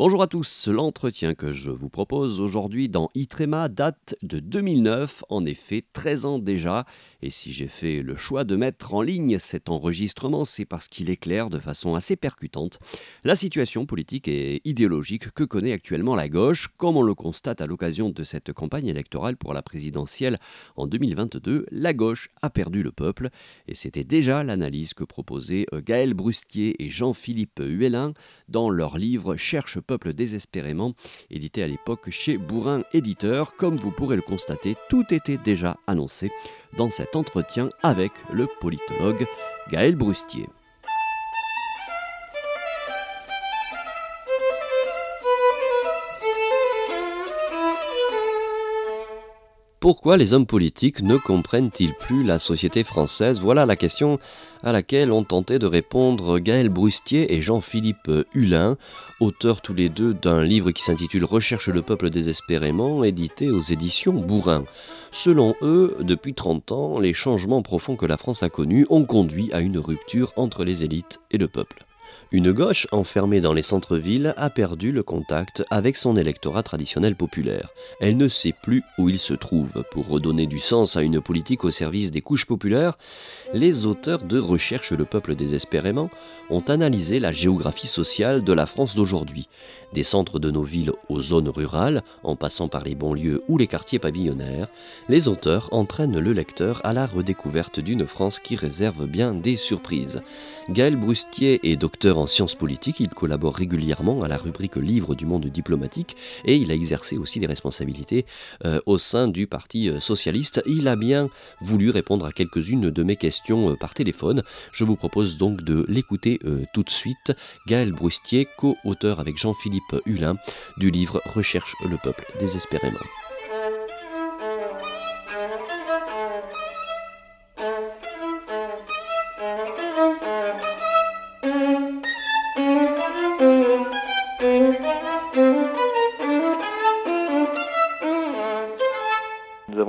Bonjour à tous, l'entretien que je vous propose aujourd'hui dans Itrema date de 2009, en effet 13 ans déjà, et si j'ai fait le choix de mettre en ligne cet enregistrement, c'est parce qu'il éclaire de façon assez percutante la situation politique et idéologique que connaît actuellement la gauche, comme on le constate à l'occasion de cette campagne électorale pour la présidentielle en 2022, la gauche a perdu le peuple, et c'était déjà l'analyse que proposaient euh, Gaël Brustier et Jean-Philippe Huelin dans leur livre Cherche peuple désespérément, édité à l'époque chez Bourrin Éditeur. Comme vous pourrez le constater, tout était déjà annoncé dans cet entretien avec le politologue Gaël Brustier. Pourquoi les hommes politiques ne comprennent-ils plus la société française? Voilà la question à laquelle ont tenté de répondre Gaël Brustier et Jean-Philippe Hulin, auteurs tous les deux d'un livre qui s'intitule Recherche le peuple désespérément, édité aux éditions Bourrin. Selon eux, depuis 30 ans, les changements profonds que la France a connus ont conduit à une rupture entre les élites et le peuple. Une gauche enfermée dans les centres-villes a perdu le contact avec son électorat traditionnel populaire. Elle ne sait plus où il se trouve. Pour redonner du sens à une politique au service des couches populaires, les auteurs de Recherche le peuple désespérément ont analysé la géographie sociale de la France d'aujourd'hui, des centres de nos villes aux zones rurales, en passant par les banlieues ou les quartiers pavillonnaires. Les auteurs entraînent le lecteur à la redécouverte d'une France qui réserve bien des surprises. Gaël Brustier est docteur en sciences politiques, il collabore régulièrement à la rubrique Livres du monde diplomatique et il a exercé aussi des responsabilités euh, au sein du Parti euh, socialiste. Il a bien voulu répondre à quelques-unes de mes questions euh, par téléphone. Je vous propose donc de l'écouter tout de suite. Gaël Brustier, co-auteur avec Jean-Philippe Hulin du livre Recherche le peuple désespérément.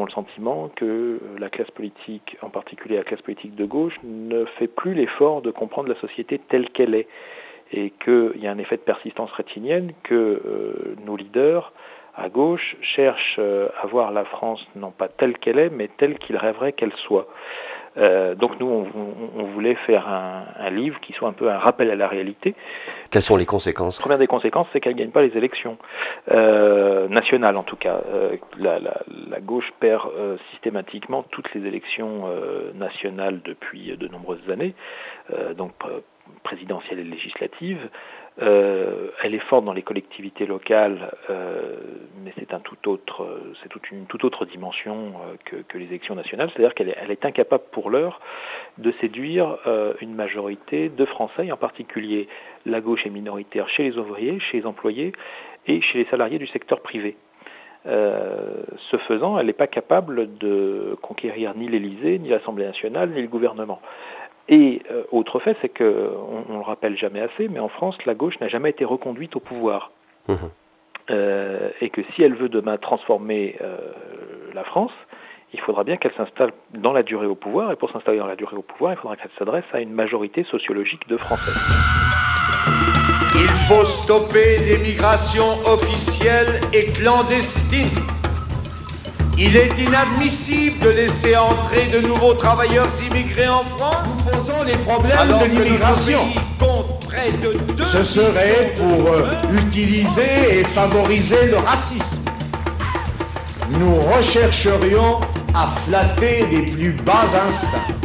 Sentiment que euh, la classe politique, en particulier la classe politique de gauche, ne fait plus l'effort de comprendre la société telle qu'elle est. Et qu'il y a un effet de persistance rétinienne que euh, nos leaders à gauche cherchent euh, à voir la France non pas telle qu'elle est, mais telle qu'ils rêveraient qu'elle soit. Euh, donc nous, on, voulait faire un, livre qui soit un peu un rappel à la réalité. Quelles sont les conséquences? La première des conséquences, c'est qu'elle ne gagne pas les élections euh, nationales, en tout cas. Euh, la, gauche perd systématiquement toutes les élections nationales depuis de nombreuses années, donc présidentielles et législatives. Euh, elle est forte dans les collectivités locales, euh, mais c'est une toute autre dimension euh, que, les élections nationales. C'est-à-dire qu'elle est, incapable pour l'heure de séduire une majorité de Français, en particulier la gauche est minoritaire chez les ouvriers, chez les employés et chez les salariés du secteur privé. ce faisant, elle n'est pas capable de conquérir ni l'Élysée, ni l'Assemblée nationale, ni le gouvernement. Et euh, autre fait, c'est qu'on ne le rappelle jamais assez, mais en France, la gauche n'a jamais été reconduite au pouvoir. Mmh. Euh, et que si elle veut demain transformer euh, la France, il faudra bien qu'elle s'installe dans la durée au pouvoir, et pour s'installer dans la durée au pouvoir, il faudra qu'elle s'adresse à une majorité sociologique de Français. Il faut stopper l'émigration officielle et clandestine. Il est inadmissible de laisser entrer de nouveaux travailleurs immigrés en France. Nous posons les problèmes de l'immigration. Ce serait pour euh, utiliser et favoriser le racisme. Nous rechercherions à flatter les plus bas instincts.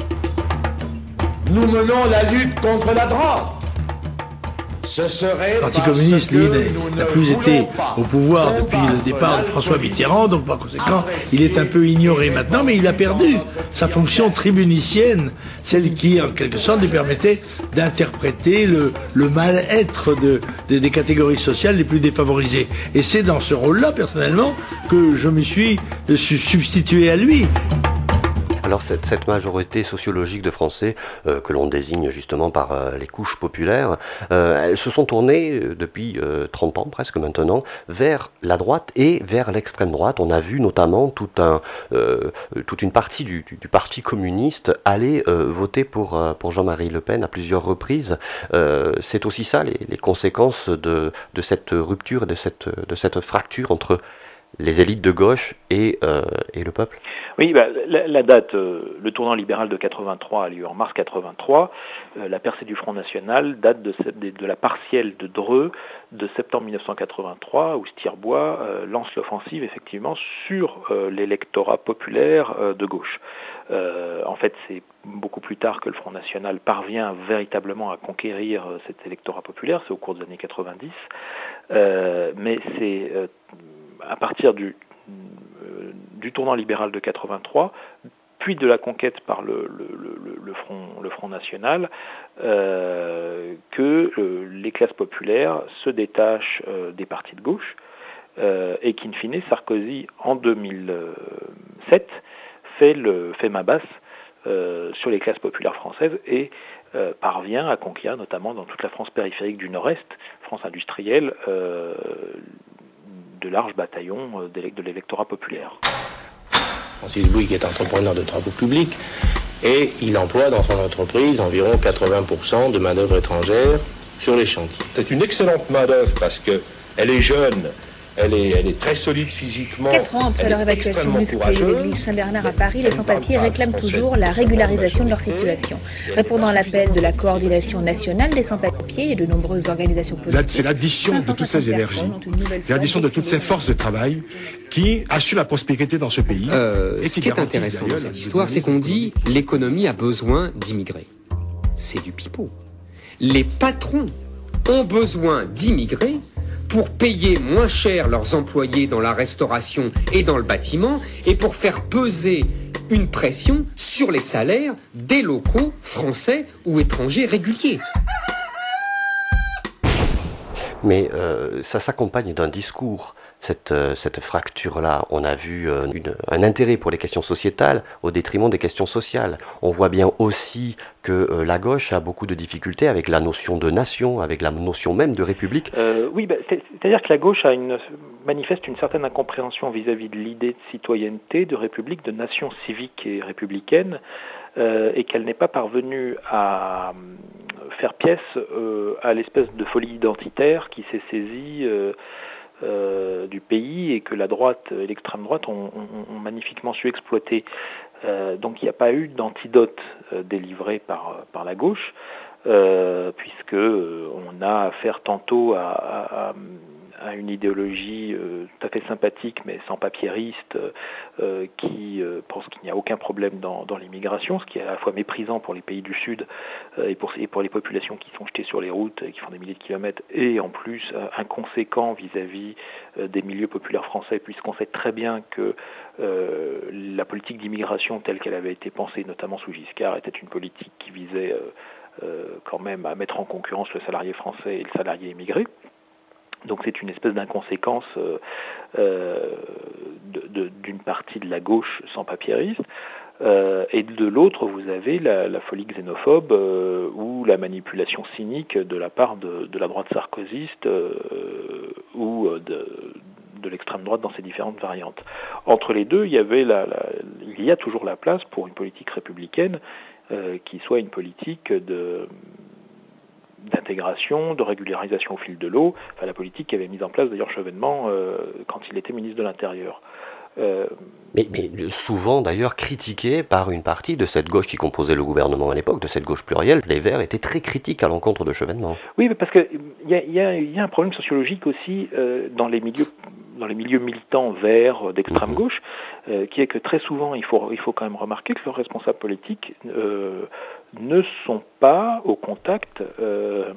Nous menons la lutte contre la drogue. Le Parti communiste, lui, n'a plus été au pouvoir depuis le départ de François Mitterrand, donc par conséquent, il est un peu ignoré maintenant, mais il a perdu sa fonction tribunicienne, celle qui, en quelque sorte, lui permettait d'interpréter le, mal-être de, des catégories sociales les plus défavorisées. Et c'est dans ce rôle-là, personnellement, que je me suis substitué à lui. Alors cette, majorité sociologique de Français, euh, que l'on désigne justement par euh, les couches populaires, euh, elles se sont tournées depuis 30 ans presque maintenant vers la droite et vers l'extrême droite. On a vu notamment toute une partie du, Parti communiste aller voter pour, Jean-Marie Le Pen à plusieurs reprises. C'est aussi ça les, conséquences de, cette rupture de cette fracture entre les élites de gauche et, euh, et le peuple Oui, bah, la, date, euh, le tournant libéral de 83 a lieu en mars 83. Euh, la percée du Front National date de, de, la partielle de Dreux de septembre 1983, où Stirbois lance l'offensive effectivement sur l'électorat populaire de gauche. en fait, c'est beaucoup plus tard que le Front National parvient véritablement à conquérir cet électorat populaire, c'est au cours des années 90. mais c'est à partir du, euh, du tournant libéral de 83, puis de la conquête par le, front, National, euh, que euh, les classes populaires se détachent des partis de gauche et qu'in fine, Sarkozy, en 2007, fait, fait ma basse sur les classes populaires françaises et parvient à conquérir, notamment dans toute la France périphérique du Nord-Est, France industrielle, de larges bataillons euh, de l'électorat populaire. Francis Bouygues est entrepreneur de travaux publics et il emploie dans son entreprise environ 80% de main-d'œuvre étrangère sur les chantiers. C'est une excellente main-d'œuvre parce qu'elle est jeune, elle est, très solide physiquement. Quatre ans après leur évacuation musclée de l'église Saint-Bernard à Paris, les sans-papiers réclament toujours la régularisation de leur situation. Répondant à l'appel de la coordination nationale des sans-papiers et de nombreuses organisations politiques. C'est l'addition de toutes ces énergies, c'est l'addition de toutes ces forces de travail qui assurent la prospérité dans ce pays. Euh, ce qui est intéressant dans cette histoire, c'est qu'on dit l'économie a besoin d'immigrés. C'est du pipeau. Les patrons ont besoin d'immigrés pour payer moins cher leurs employés dans la restauration et dans le bâtiment et pour faire peser une pression sur les salaires des locaux français ou étrangers réguliers. Mais euh, ça s'accompagne d'un discours cette, euh, cette fracture-là. On a vu euh, un intérêt pour les questions sociétales au détriment des questions sociales. On voit bien aussi que euh, la gauche a beaucoup de difficultés avec la notion de nation, avec la notion même de république. oui, bah, c'est-à-dire que la gauche manifeste une certaine incompréhension vis-à-vis de l'idée de citoyenneté, de république, de nation civique et républicaine, et qu'elle n'est pas parvenue à faire pièce à l'espèce de folie identitaire qui s'est saisie euh, du pays et que la droite et l'extrême droite ont, magnifiquement su exploiter. Euh, donc il n'y a pas eu d'antidote euh, délivré par, la gauche, puisque on a affaire tantôt à une idéologie euh, tout à fait sympathique mais sans papiériste euh, qui euh, pense qu'il n'y a aucun problème dans, l'immigration, ce qui est à la fois méprisant pour les pays du Sud et pour, pour, les populations qui sont jetées sur les routes et qui font des milliers de kilomètres et en plus inconséquent vis-à-vis des milieux populaires français puisqu'on sait très bien que la politique d'immigration telle qu'elle avait été pensée notamment sous Giscard était une politique qui visait quand même à mettre en concurrence le salarié français et le salarié immigré. Donc c'est une espèce d'inconséquence euh, euh, d'une partie de la gauche sans papiériste. Euh, et de l'autre, vous avez la, folie xénophobe ou la manipulation cynique de la part de, la droite sarkozyste ou de, l'extrême droite dans ses différentes variantes. Entre les deux, il y a toujours la place pour une politique républicaine qui soit une politique de, d'intégration, de régularisation au fil de l'eau, enfin, la politique qu'avait mise en place d'ailleurs Chevènement euh, quand il était ministre de l'Intérieur. Euh, mais, souvent d'ailleurs critiqué par une partie de cette gauche qui composait le gouvernement à l'époque, de cette gauche plurielle. Les Verts étaient très critiques à l'encontre de Chevènement. Oui, parce qu'il y, y, a un problème sociologique aussi euh, dans les milieux dans les milieux militants verts d'extrême mhm. gauche, qui est que très souvent, il faut, il faut quand même remarquer que leurs responsables politiques ne sont pas au contact euh,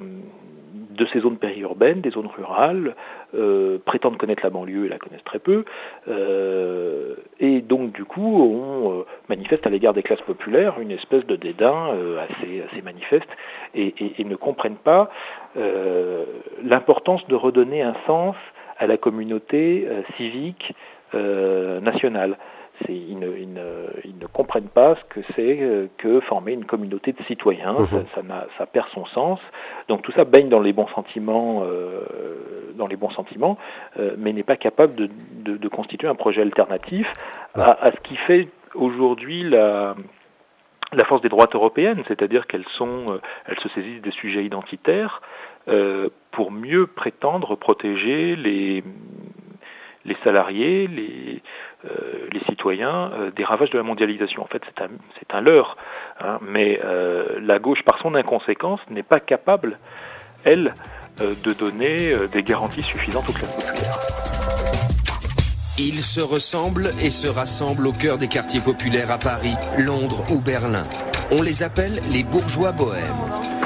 de ces zones périurbaines, des zones rurales, euh, prétendent connaître la banlieue et la connaissent très peu, euh, et donc du coup on manifeste à l'égard des classes populaires une espèce de dédain assez, assez manifeste et, ne comprennent pas l'importance de redonner un sens à la communauté civique nationale. Ils ne, comprennent pas ce que c'est euh, que former une communauté de citoyens. Mhm. Ça, ça, perd son sens. Donc tout ça baigne dans les bons sentiments, euh, dans les bons sentiments, euh, mais n'est pas capable de, constituer un projet alternatif à, ce qui fait aujourd'hui la, la force des droites européennes, c'est-à-dire qu'elles sont, elles se saisissent des sujets identitaires pour mieux prétendre protéger les, les salariés, les, les citoyens euh, des ravages de la mondialisation. En fait, c'est un, c'est un leurre, hein, mais euh, la gauche, par son inconséquence, n'est pas capable, elle, de donner des garanties suffisantes aux classes populaires. Ils se ressemblent et se rassemblent au cœur des quartiers populaires à Paris, Londres ou Berlin. On les appelle les bourgeois bohèmes.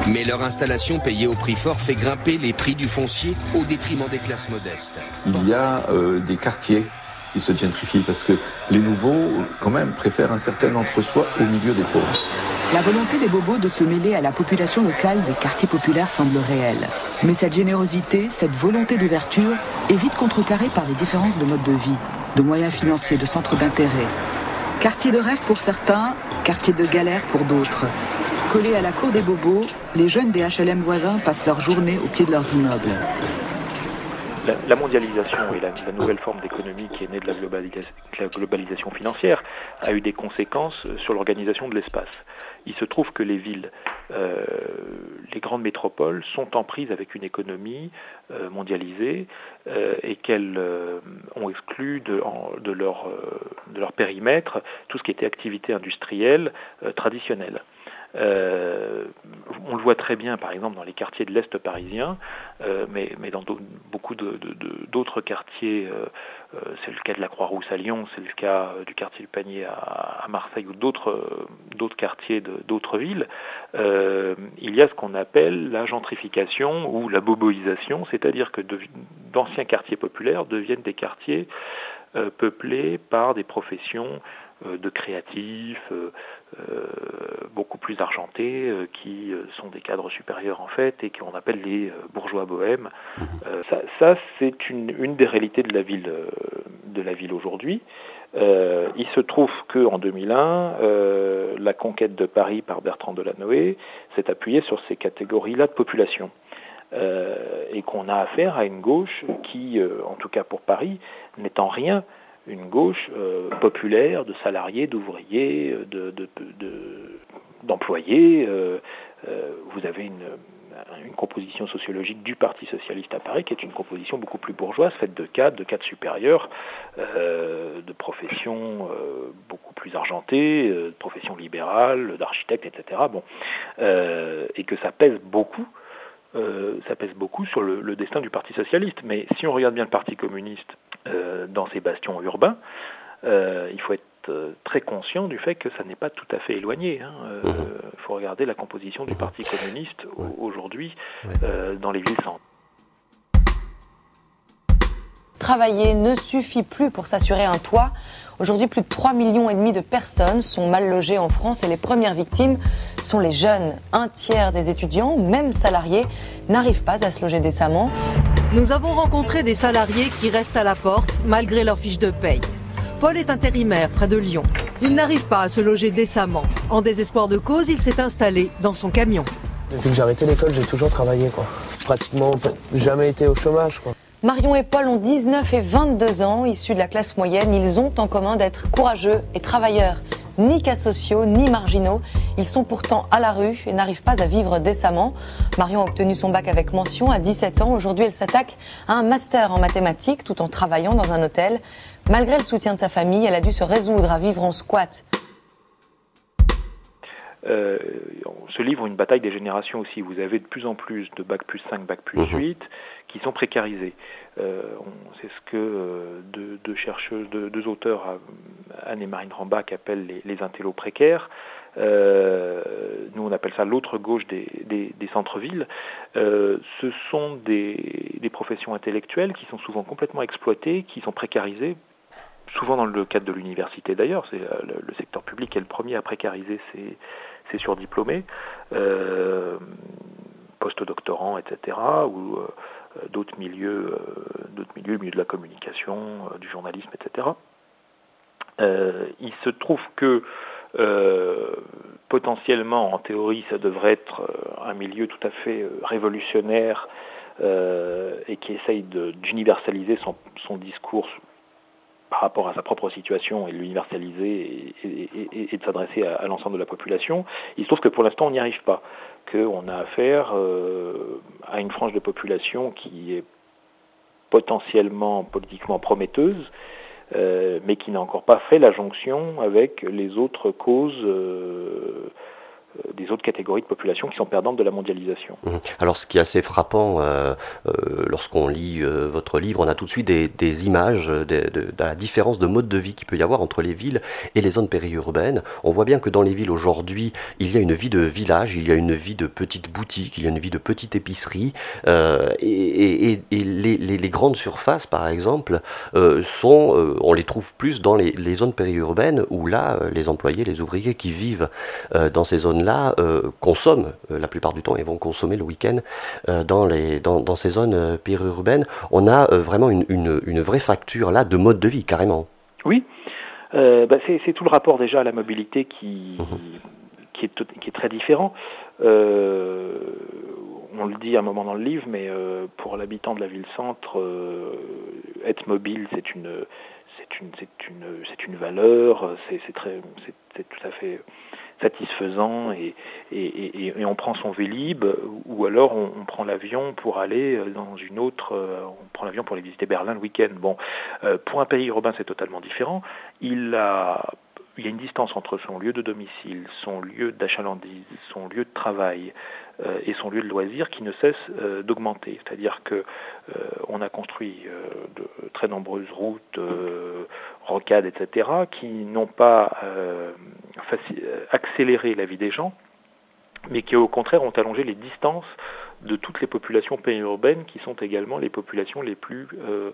Mais leur installation payée au prix fort fait grimper les prix du foncier au détriment des classes modestes. Il y a euh, des quartiers qui se gentrifient parce que les nouveaux, quand même, préfèrent un certain entre-soi au milieu des pauvres. La volonté des bobos de se mêler à la population locale des quartiers populaires semble réelle. Mais cette générosité, cette volonté d'ouverture est vite contrecarrée par les différences de mode de vie, de moyens financiers, de centres d'intérêt. Quartier de rêve pour certains, quartier de galère pour d'autres. Collés à la cour des bobos, les jeunes des HLM voisins passent leur journée au pied de leurs immeubles. La, mondialisation et la, nouvelle forme d'économie qui est née de la, globalisation financière a eu des conséquences sur l'organisation de l'espace. Il se trouve que les villes, euh, les grandes métropoles sont en prise avec une économie euh, mondialisée euh, et qu'elles ont exclu de leur périmètre tout ce qui était activité industrielle traditionnelle. Euh, on le voit très bien, par exemple, dans les quartiers de l'Est parisien, euh, mais, dans beaucoup d'autres quartiers, euh, c'est le cas de la Croix-Rousse à Lyon, c'est le cas du quartier du Panier à, Marseille ou d'autres quartiers d'autres villes, il y a ce qu'on appelle la gentrification ou la boboisation, c'est-à-dire que d'anciens quartiers populaires deviennent des quartiers peuplés par des professions de créatifs, euh, beaucoup plus argentés, euh, qui euh, sont des cadres supérieurs en fait, et qu'on appelle les bourgeois bohèmes. ça, c'est une, des réalités de la ville, de la ville aujourd'hui. il se trouve qu'en 2001, la conquête de Paris par Bertrand Delanoë s'est appuyée sur ces catégories-là de population. et qu'on a affaire à une gauche qui, en tout cas pour Paris, n'est en rien une gauche euh, populaire de salariés, d'ouvriers, d'employés. Euh, euh, vous avez une, composition sociologique du Parti socialiste à Paris qui est une composition beaucoup plus bourgeoise, faite de cadres, de cadres supérieurs, de professions beaucoup plus argentées, de professions libérales, d'architectes, etc. Et que ça pèse beaucoup ça pèse beaucoup sur le, destin du Parti socialiste. Mais si on regarde bien le Parti communiste euh, dans ces bastions urbains, euh, il faut être euh, très conscient du fait que ça n'est pas tout à fait éloigné. Hein. Il mhm. faut regarder la composition du Parti communiste aujourd'hui dans les villes centres. Travailler ne suffit plus pour s'assurer un toit. Aujourd'hui, plus de 3 millions et demi de personnes sont mal logées en France et les premières victimes sont les jeunes. Un tiers des étudiants, même salariés, n'arrivent pas à se loger décemment. Nous avons rencontré des salariés qui restent à la porte malgré leur fiche de paye. Paul est intérimaire près de Lyon. Il n'arrive pas à se loger décemment. En désespoir de cause, il s'est installé dans son camion. Depuis que j'ai arrêté l'école, j'ai toujours travaillé. Pratiquement jamais été au chômage. Quoi. Marion et Paul ont 19 et 22 ans, issus de la classe moyenne. Ils ont en commun d'être courageux et travailleurs ni cas sociaux, ni marginaux. Ils sont pourtant à la rue et n'arrivent pas à vivre décemment. Marion a obtenu son bac avec mention à 17 ans. Aujourd'hui, elle s'attaque à un master en mathématiques tout en travaillant dans un hôtel. Malgré le soutien de sa famille, elle a dû se résoudre à vivre en squat. Euh, on se livre une bataille des générations aussi. Vous avez de plus en plus de bac plus 5, bac plus 8 mhm. Qui sont précarisés. Euh, c'est ce que euh, deux, chercheuses, deux, auteurs, Anne et Marine Rambach, appellent les, intellos précaires. Euh, nous, on appelle ça l'autre gauche des, centres-villes. ce sont des, professions intellectuelles qui sont souvent complètement exploitées, qui sont précarisées, souvent dans le cadre de l'université d'ailleurs. Le, secteur public est le premier à précariser ses, surdiplômés, post-doctorants, etc. Euh, d'autres milieux, euh, d'autres milieux, le milieu de la communication, euh, du journalisme, etc. il se trouve que potentiellement, en théorie, ça devrait être un milieu tout à fait révolutionnaire et qui essaye d'universaliser son, discours par rapport à sa propre situation et de l'universaliser et, de s'adresser à, l'ensemble de la population. Il se trouve que pour l'instant, on n'y arrive pas, qu'on a affaire euh, à une frange de population qui est potentiellement politiquement prometteuse, euh, mais qui n'a encore pas fait la jonction avec les autres causes euh, des autres catégories de population qui sont perdantes de la mondialisation. Mmh. Alors ce qui est assez frappant euh, euh, lorsqu'on lit votre livre, on a tout de suite des, images de, la différence de mode de vie qu'il peut y avoir entre les villes et les zones périurbaines. On voit bien que dans les villes aujourd'hui, il y a une vie de village, il y a une vie de petites boutiques, il y a une vie de petites épiceries, et, les, grandes surfaces, par exemple, sont, on les trouve plus dans les, les zones périurbaines où là, les employés, les ouvriers qui vivent dans ces zones euh, consomment euh, la plupart du temps et vont consommer le week-end euh, dans, les, dans, ces zones périurbaines. On a vraiment une, une, vraie fracture là de mode de vie, carrément. Oui, bah, c'est tout le rapport déjà à la mobilité qui, mhm. qui, est, qui, est, très différent. on le dit à un moment dans le livre, mais pour l'habitant de la ville-centre, être mobile, c'est une, c'est une, une, une, valeur, c'est tout à fait satisfaisant et, on prend son Vélib ou alors on, prend l'avion pour aller euh, dans une autre, euh, on prend l'avion pour aller visiter Berlin le week-end. Bon, euh, pour un pays urbain c'est totalement différent. Il a il y a une distance entre son lieu de domicile, son lieu d'achalandise, son lieu de travail et son lieu de loisir qui ne cesse d'augmenter. C'est-à-dire que on a construit de très nombreuses routes, rocades, etc., qui n'ont pas euh, accélérer la vie des gens, mais qui au contraire ont allongé les distances de toutes les populations périurbaines qui sont également les populations les plus euh,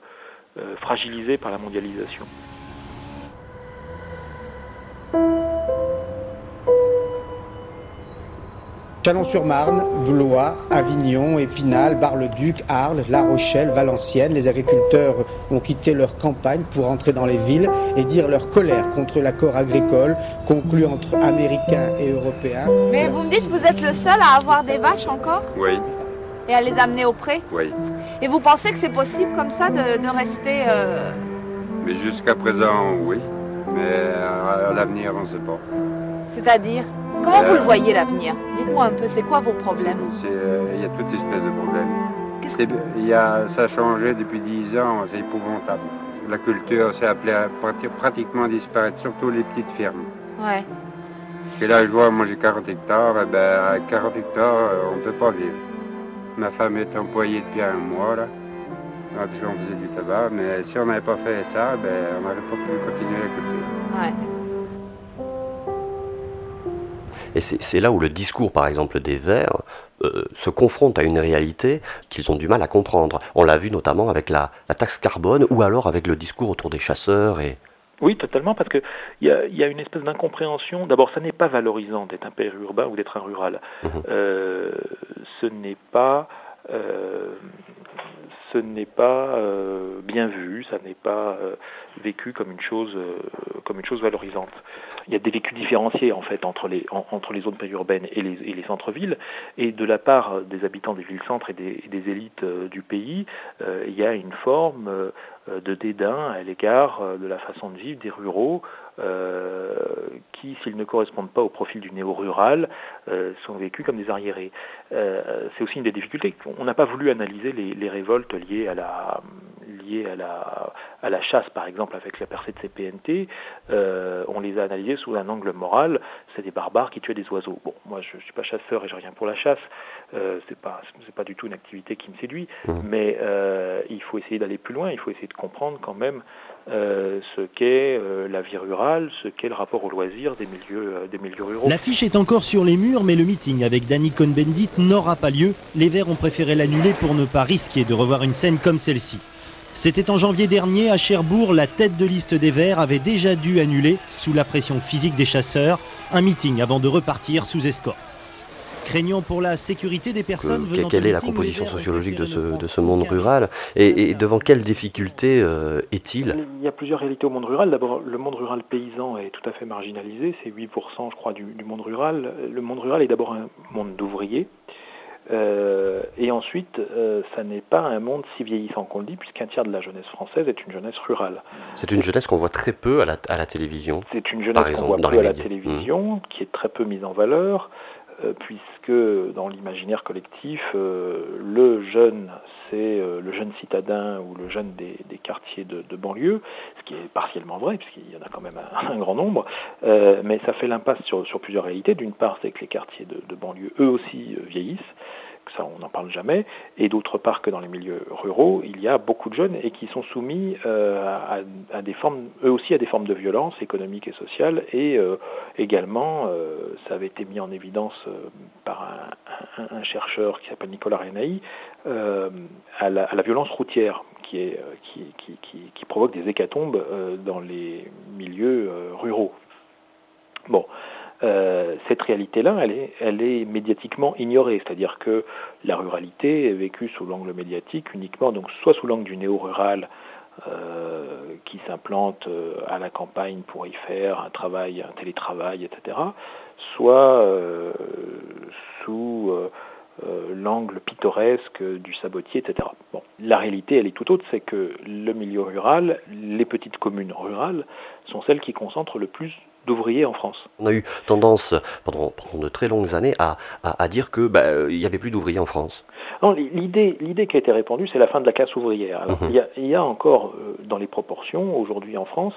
euh, fragilisées par la mondialisation. Chalon-sur-Marne, Blois, Avignon, Épinal, Bar-le-Duc, Arles, La Rochelle, Valenciennes, les agriculteurs ont quitté leur campagne pour entrer dans les villes et dire leur colère contre l'accord agricole conclu entre Américains et Européens. Mais vous me dites que vous êtes le seul à avoir des vaches encore? Oui. Et à les amener au pré? Oui. Et vous pensez que c'est possible comme ça de, rester... Euh, Mais jusqu'à présent, oui. Mais à l'avenir, on ne sait pas. C'est-à-dire? Comment vous le voyez l'avenir Dites-moi un peu, c'est quoi vos problèmes euh, Il y a toutes espèces de problèmes. Il y a, ça a changé depuis 10 ans, c'est épouvantable. La culture s'est appelée à pratiquement disparaître, surtout les petites fermes. Ouais. Et là, je vois, moi j'ai 40 hectares, et ben, à 40 hectares, euh, on ne peut pas vivre. Ma femme est employée depuis un mois, là, parce qu'on faisait du tabac, mais si on n'avait pas fait ça, ben, on n'aurait pas pu continuer la culture. Ouais. Et c'est là où le discours, par exemple, des Verts euh, se confronte à une réalité qu'ils ont du mal à comprendre. On l'a vu notamment avec la, taxe carbone ou alors avec le discours autour des chasseurs et... Oui, totalement, parce qu'il y, y, a une espèce d'incompréhension. D'abord, ça n'est pas valorisant d'être un périurbain ou d'être un rural. Mmh. Euh, ce n'est pas... Euh, ce n'est pas bien vu, ça n'est pas vécu comme une chose, comme une chose valorisante il y a des vécus différenciés en fait entre les, entre les zones périurbaines et les, centres-villes. Et de la part des habitants des villes-centres et des, élites euh, du pays, euh, il y a une forme euh, de dédain à l'égard de la façon de vivre des ruraux qui, s'ils ne correspondent pas au profil du néo-rural, sont vécus comme des arriérés. C'est aussi une des difficultés. On n'a pas voulu analyser les, les révoltes liées à la, à la, à la chasse, par exemple, avec la percée de CPNT, euh, on les a analysés sous un angle moral. C'est des barbares qui tuaient des oiseaux. Bon, moi, je ne suis pas chasseur et je rien pour la chasse. Euh, c'est pas, c'est pas du tout une activité qui me séduit. Mmh. Mais euh, il faut essayer d'aller plus loin. Il faut essayer de comprendre quand même euh, ce qu'est la vie rurale, ce qu'est le rapport au loisir des milieux, des milieux ruraux. L'affiche est encore sur les murs, mais le meeting avec Danny Cohn-Bendit n'aura pas lieu. Les Verts ont préféré l'annuler pour ne pas risquer de revoir une scène comme celle-ci. C'était en janvier dernier à Cherbourg, la tête de liste des Verts avait déjà dû annuler, sous la pression physique des chasseurs, un meeting avant de repartir sous escorte. craignant pour la sécurité des personnes venant Quelle est la composition sociologique de ce, de ce monde rural et, devant quelles difficultés euh, est-il Il y a plusieurs réalités au monde rural. D'abord, le monde rural paysan est tout à fait marginalisé, c'est 8% je crois du, du, monde rural. Le monde rural est d'abord un monde d'ouvriers. Euh, et ensuite, euh, ça n'est pas un monde si vieillissant qu'on le dit, puisqu'un tiers de la jeunesse française est une jeunesse rurale. C'est une jeunesse qu'on voit très peu à la, à la télévision. C'est une jeunesse qu'on voit peu à la télévision, mmh. qui est très peu mise en valeur, euh, puisque dans l'imaginaire collectif, le jeune, c'est le jeune citadin ou le jeune des, quartiers de, banlieue, ce qui est partiellement vrai, puisqu'il y en a quand même un, grand nombre, mais ça fait l'impasse sur, plusieurs réalités. D'une part, c'est que les quartiers de, de banlieue, eux aussi, vieillissent ça on n'en parle jamais, et d'autre part que dans les milieux ruraux, il y a beaucoup de jeunes et qui sont soumis euh, à, eux aussi à des formes de violence économique et sociale, et euh, également, euh, ça avait été mis en évidence par un, chercheur qui s'appelle Nicolas Renaï, à la, violence routière qui, provoque des hécatombes dans les milieux ruraux. Bon, euh, cette réalité-là, elle est, elle est médiatiquement ignorée, c'est-à-dire que la ruralité est vécue sous l'angle médiatique uniquement, donc soit sous l'angle du néo-rural euh, qui s'implante euh, à la campagne pour y faire un travail, un télétravail, etc., soit sous l'angle pittoresque du sabotier, etc. Bon, la réalité, elle est tout autre, c'est que le milieu rural, les petites communes rurales, sont celles qui concentrent le plus d'ouvriers en France. On a eu tendance pendant, de très longues années à, à, dire que bah, il n'y avait plus d'ouvriers en France. l'idée, l'idée qui a été répandue, c'est la fin de la classe ouvrière. Mhm. il, y a, il, y a, encore euh, dans les proportions aujourd'hui en France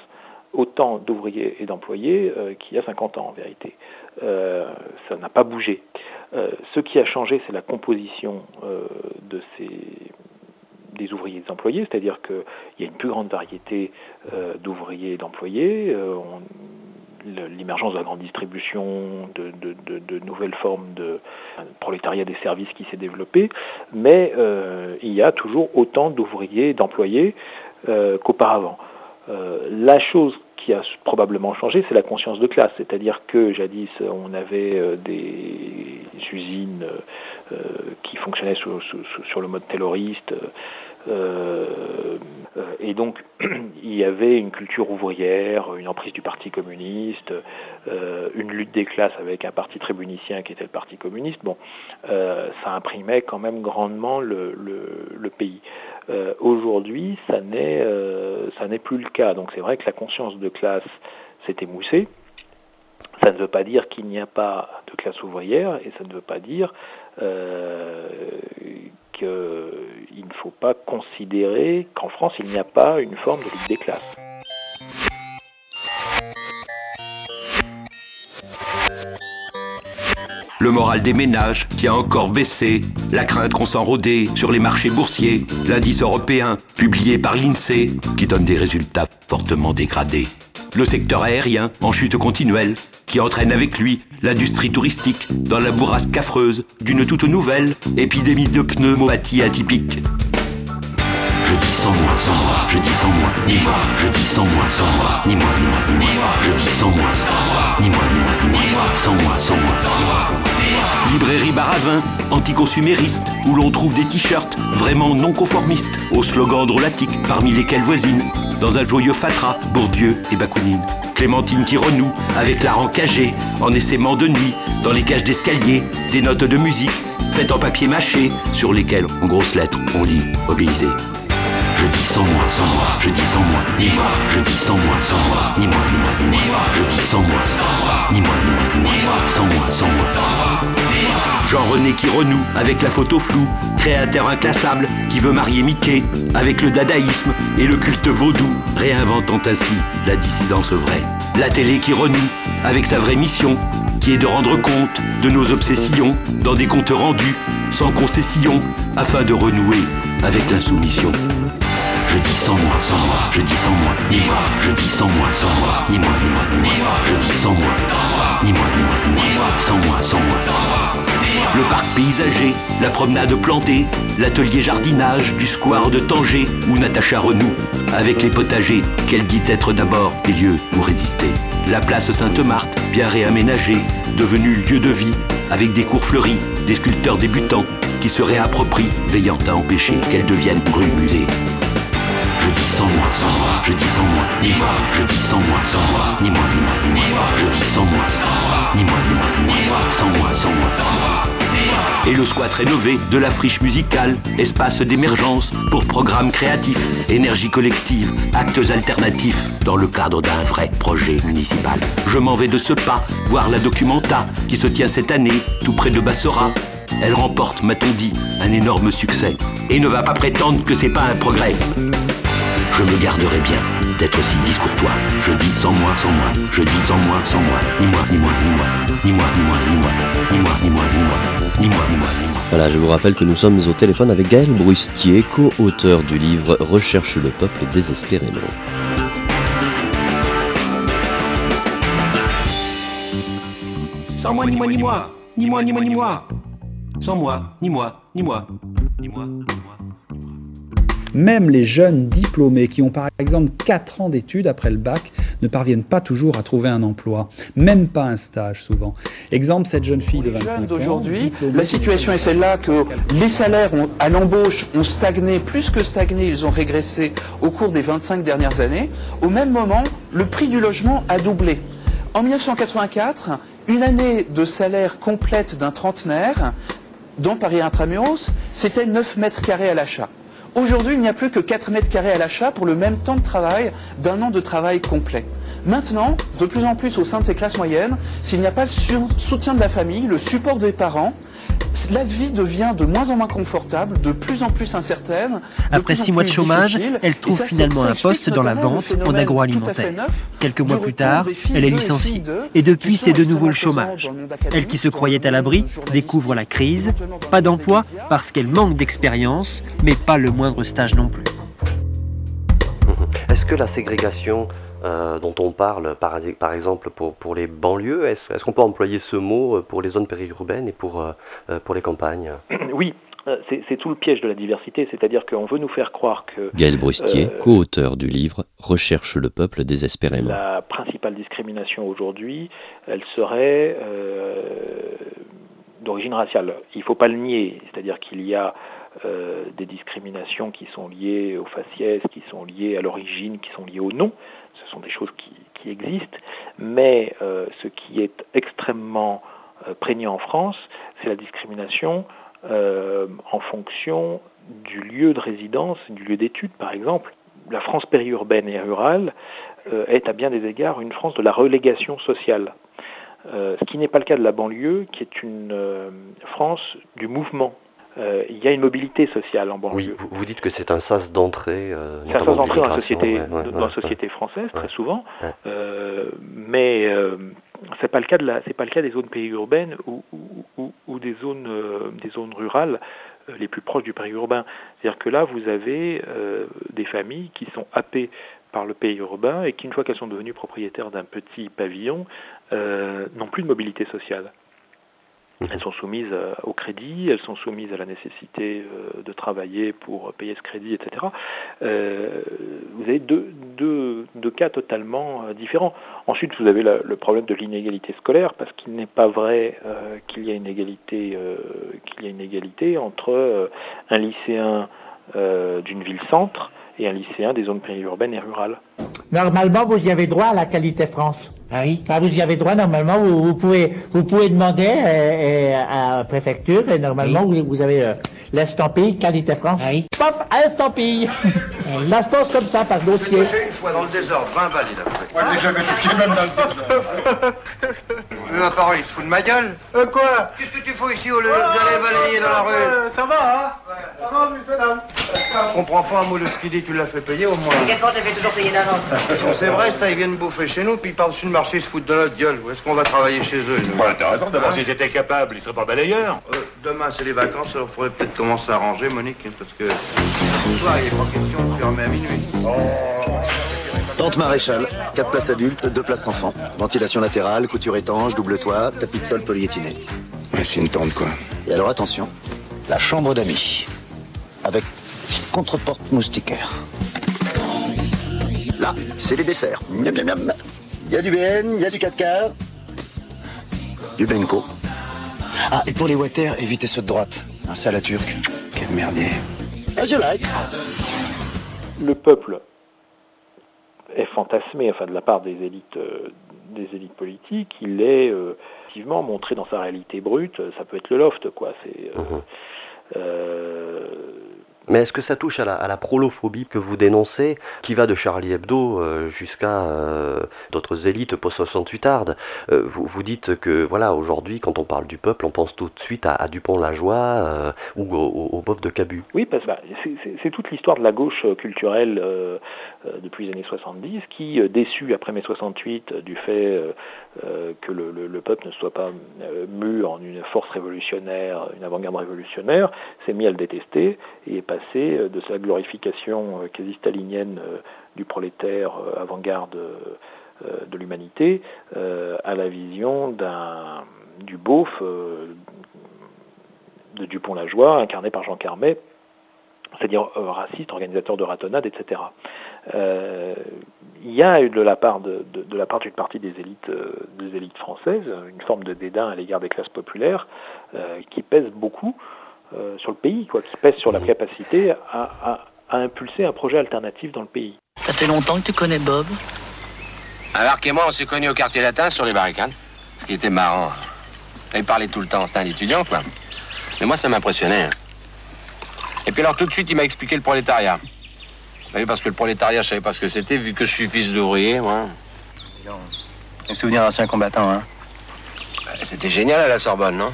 autant d'ouvriers et d'employés euh, qu'il y a 50 ans en vérité. Euh, ça n'a pas bougé. ce qui a changé, c'est la composition de ces des ouvriers et des employés, c'est-à-dire qu'il y a une plus grande variété d'ouvriers et d'employés l'émergence de la grande distribution, de, nouvelles formes de prolétariat des services qui s'est développé, mais euh, il y a toujours autant d'ouvriers d'employés euh, qu'auparavant. Euh, la chose qui a probablement changé, c'est la conscience de classe, c'est-à-dire que jadis on avait des usines qui fonctionnaient sur le mode tayloriste, et donc, il y avait une culture ouvrière, une emprise du Parti communiste, euh, une lutte des classes avec un parti tribunicien qui était le Parti communiste. Bon, ça imprimait quand même grandement le, pays. Aujourd'hui, ça n'est ça n'est plus le cas. Donc c'est vrai que la conscience de classe s'est émoussée. Ça ne veut pas dire qu'il n'y a pas de classe ouvrière et ça ne veut pas dire qu'il ne faut pas considérer qu'en France, il n'y a pas une forme de lutte des classes. Le moral des ménages qui a encore baissé, la crainte qu'on s'en sur les marchés boursiers, l'indice européen publié par l'INSEE qui donne des résultats fortement dégradés. Le secteur aérien en chute continuelle qui entraîne avec lui l'industrie touristique dans la bourrasque affreuse d'une toute nouvelle épidémie de pneumopathie atypique. Je dis sans moi, sans moi, je dis sans moi, ni moi, je dis sans moi, sans moi, ni moi, ni moi, ni moi, je dis sans moi, sans moi, ni moi, ni moi, ni moi, sans moi, sans moi, sans moi. Librairie Baravin, anticonsumériste, où l'on trouve des t-shirts vraiment non conformistes, aux slogans drôlatiques, parmi lesquels voisine, dans un joyeux fatras, Bourdieu et Bakounine. Clémentine qui renoue avec la cagée, en essaimant de nuit, dans les cages d'escalier, des notes de musique, faites en papier mâché, sur lesquelles, en grosses lettres, on lit Obéisez. Je dis sans moi, sans moi, je dis sans moi, ni moi, je dis sans moi, sans moi, ni moi, ni moi, ni moi, je dis sans moi, sans moi, ni moi, ni moi, ni moi, sans moi, sans moi, sans moi. Jean-René qui renoue avec la photo floue, créateur inclassable qui veut marier Mickey. Avec le dadaïsme et le culte vaudou, réinventant ainsi la dissidence vraie. La télé qui renoue avec sa vraie mission, qui est de rendre compte de nos obsessions dans des comptes rendus, sans concession, afin de renouer avec l'insoumission. Je dis sans moi, sans moi, je dis sans moi, ni moi, je dis sans moi, sans moi, ni moi, ni moi, ni moi, je dis sans moi, sans moi, ni moi, ni moi, ni moi, sans moi, sans moi, sans moi. Le parc paysager, la promenade plantée, l'atelier jardinage du square de Tanger où Natacha renoue avec les potagers qu'elle dit être d'abord des lieux où résister. La place Sainte-Marthe, bien réaménagée, devenue lieu de vie, avec des cours fleuris, des sculpteurs débutants qui se réapproprient, veillant à empêcher qu'elle devienne rue musée. Sans moi, sans je dis sans moi, je dis sans moi, ni moi, ni ni moi, je dis sans moi, ni moi, moi, sans moi, sans moi, sans moi. Et le squat rénové de la friche musicale, espace d'émergence pour programmes créatifs, énergie collective, actes alternatifs dans le cadre d'un vrai projet municipal. Je m'en vais de ce pas voir la documenta qui se tient cette année tout près de Bassora. Elle remporte, m'a-t-on dit, un énorme succès et ne va pas prétendre que c'est pas un progrès. Je me garderai bien d'être aussi discourtois. Je dis sans moi, sans moi. Je dis sans moi, sans moi. Ni moi, ni moi, ni moi. Ni moi, ni moi, ni moi. Ni moi, ni moi, ni moi. Ni moi, ni moi, ni moi. Voilà, je vous rappelle que nous sommes au téléphone avec Gaël Brustier, co-auteur du livre Recherche le peuple désespérément. Sans moi, ni moi, ni moi. Ni moi, ni moi, ni moi. Sans moi, ni moi, ni moi. Ni moi. Même les jeunes diplômés qui ont par exemple 4 ans d'études après le bac ne parviennent pas toujours à trouver un emploi, même pas un stage souvent. Exemple, cette jeune fille de 25 ans. d'aujourd'hui, la situation est celle-là que les salaires ont- à l'embauche ont stagné, plus que stagné, ils ont régressé au cours des 25 dernières années. Au même moment, le prix du logement a doublé. En 1984, une année de salaire complète d'un trentenaire dans Paris Intramuros, c'était 9 mètres carrés à l'achat. Aujourd'hui, il n'y a plus que 4 mètres carrés à l'achat pour le même temps de travail d'un an de travail complet. Maintenant, de plus en plus au sein de ces classes moyennes, s'il n'y a pas le soutien de la famille, le support des parents, la vie devient de moins en moins confortable, de plus en plus incertaine. Après six mois de chômage, elle trouve ça, finalement un poste dans la vente en agroalimentaire. Quelques mois plus tard, elle est licenciée. Et depuis, c'est de nouveau le chômage. Elle qui se croyait à l'abri découvre la crise. Pas d'emploi parce qu'elle manque d'expérience, mais pas le moindre stage non plus. Est-ce que la ségrégation euh, dont on parle, par, par exemple pour, pour les banlieues, est-ce qu'on peut employer ce mot euh, pour les zones périurbaines et pour, euh, pour les campagnes? Oui, c'est tout le piège de la diversité, c'est-à-dire qu'on veut nous faire croire que Gaël Brustier, euh, co-auteur du livre Recherche le peuple désespérément. la principale discrimination aujourd'hui, elle serait euh, d'origine raciale. Il ne faut pas le nier, c'est-à-dire qu'il y a euh, des discriminations qui sont liées au faciès, qui sont liées à l'origine, qui sont liées au nom. Sont des choses qui, existent, mais euh, ce qui est extrêmement euh, prégnant en France, c'est la discrimination euh, en fonction du lieu de résidence, du lieu d'étude par exemple. La France périurbaine et rurale est à bien des égards une France de la relégation sociale. Ce qui n'est pas le cas de la banlieue, qui est une France du mouvement. Euh, il y a une mobilité sociale en banlieue. Oui, vous, vous dites que c'est un sas d'entrée. euh, C'est un sens d'entrée dans la société, ouais, ouais, dans la ouais, société française très souvent. Euh, mais euh, c'est pas le cas de la, c'est pas le cas des zones périurbaines ou, ou, ou- ou des zones, des zones rurales les plus proches du périurbain. C'est-à-dire que là, vous avez des familles qui sont happées par le périurbain et qui, une fois qu'elles sont devenues propriétaires d'un petit pavillon, n'ont plus de mobilité sociale. Elles sont soumises euh, au crédit, elles sont soumises à la nécessité euh, de travailler pour payer ce crédit, etc. Euh, vous avez deux, cas totalement différents. Ensuite, vous avez le problème de l'inégalité scolaire, parce qu'il n'est pas vrai qu'il y a une égalité, qu'il y a une égalité entre un lycéen d'une ville-centre et un lycéen des zones périurbaines et rurales. Normalement, vous y avez droit à la qualité France. Ah oui Vous y avez droit, normalement, vous, vous pouvez, vous pouvez demander euh, euh, à la préfecture, et normalement, vous, vous avez euh, l'estampille qualité France. Pop, estampille Ça se passe comme ça, par dossier. une fois dans le désordre, 20 balles il a pris. Ouais, déjà, mais tu même dans le désordre. Ma parole, il se fout de ma gueule Euh, quoi? Qu'est-ce que tu fous ici au lieu d'aller balayer dans la rue? Ça va, hein? Ça va, monsieur dame Je comprends pas un mot de ce qu'il dit, tu l'as fait payer au moins. Fais toujours payer d'avance. C'est vrai, ça, ils viennent bouffer chez nous, puis par-dessus le marché, ils se foutent de notre gueule. Où est-ce qu'on va travailler chez eux nous? Ouais, t'as raison, d'abord, Hein s'ils étaient capables, ils seraient pas balayeurs. Euh, Demain, c'est les vacances, alors faudrait peut-être commencer à ranger, Monique, hein, parce que ce soir, il n'est pas question de fermer à minuit. Tente maréchal, 4 places adultes, 2 places enfants. Ventilation latérale, couture étanche, double toit, tapis de sol polyéthiné. Ouais, c'est une tente, quoi. Et alors attention, la chambre d'amis. Avec contreporte moustiquaire. Là, c'est les desserts. Miam, miam, miam. Il y a du BN, il y a du 4 quarts. Du Benko. Ah, et pour les water, évitez ceux de droite. Un sale à turc. Quel merdier. As you like. Le peuple est fantasmé, enfin de la part des élites, euh, des élites politiques, il est euh, effectivement montré dans sa réalité brute. Ça peut être le loft, quoi. C'est euh, Mhm. euh, Mais est-ce que ça touche à la, à la prolophobie que vous dénoncez, qui va de Charlie Hebdo euh, jusqu'à euh, d'autres élites post-68ardes Euh, vous, vous dites que, voilà, aujourd'hui, quand on parle du peuple, on pense tout de suite à, à Dupont-Lajoie euh, ou au, au, bof de Cabu. Oui, parce que bah, c'est- toute l'histoire de la gauche euh, culturelle euh, depuis les années 70 qui, déçue après mai 68 euh, du fait que le, le- le peuple ne soit pas euh, mu en une force révolutionnaire, une avant-garde révolutionnaire, s'est mis à le détester et est passé euh, de sa glorification euh, quasi stalinienne euh, du prolétaire euh, avant-garde euh, euh, de l'humanité euh, à la vision d'un du beauf euh, de Dupont-Lajoie, incarné par Jean Carmet, c'est-à-dire euh, raciste, organisateur de ratonnades, etc. Euh, il y a eu de la part de, de- de la part d'une partie des élites, euh, des élites françaises une forme de dédain à l'égard des classes populaires euh, qui pèse beaucoup euh, sur le pays, quoi, qui pèse sur la capacité à, à- à impulser un projet alternatif dans le pays. Ça fait longtemps que tu connais Bob Alors et moi, on s'est connus au quartier latin sur les barricades. Ce qui était marrant. Il parlait tout le temps, c'était un étudiant, quoi. Mais moi, ça m'impressionnait. hein. Et puis alors, tout de suite, il m'a expliqué le prolétariat. Oui, parce que le prolétariat, je savais pas ce que c'était, vu que je suis fils d'ouvrier, moi. Un souvenir d'ancien combattant, hein Euh, C'était génial à la Sorbonne, non?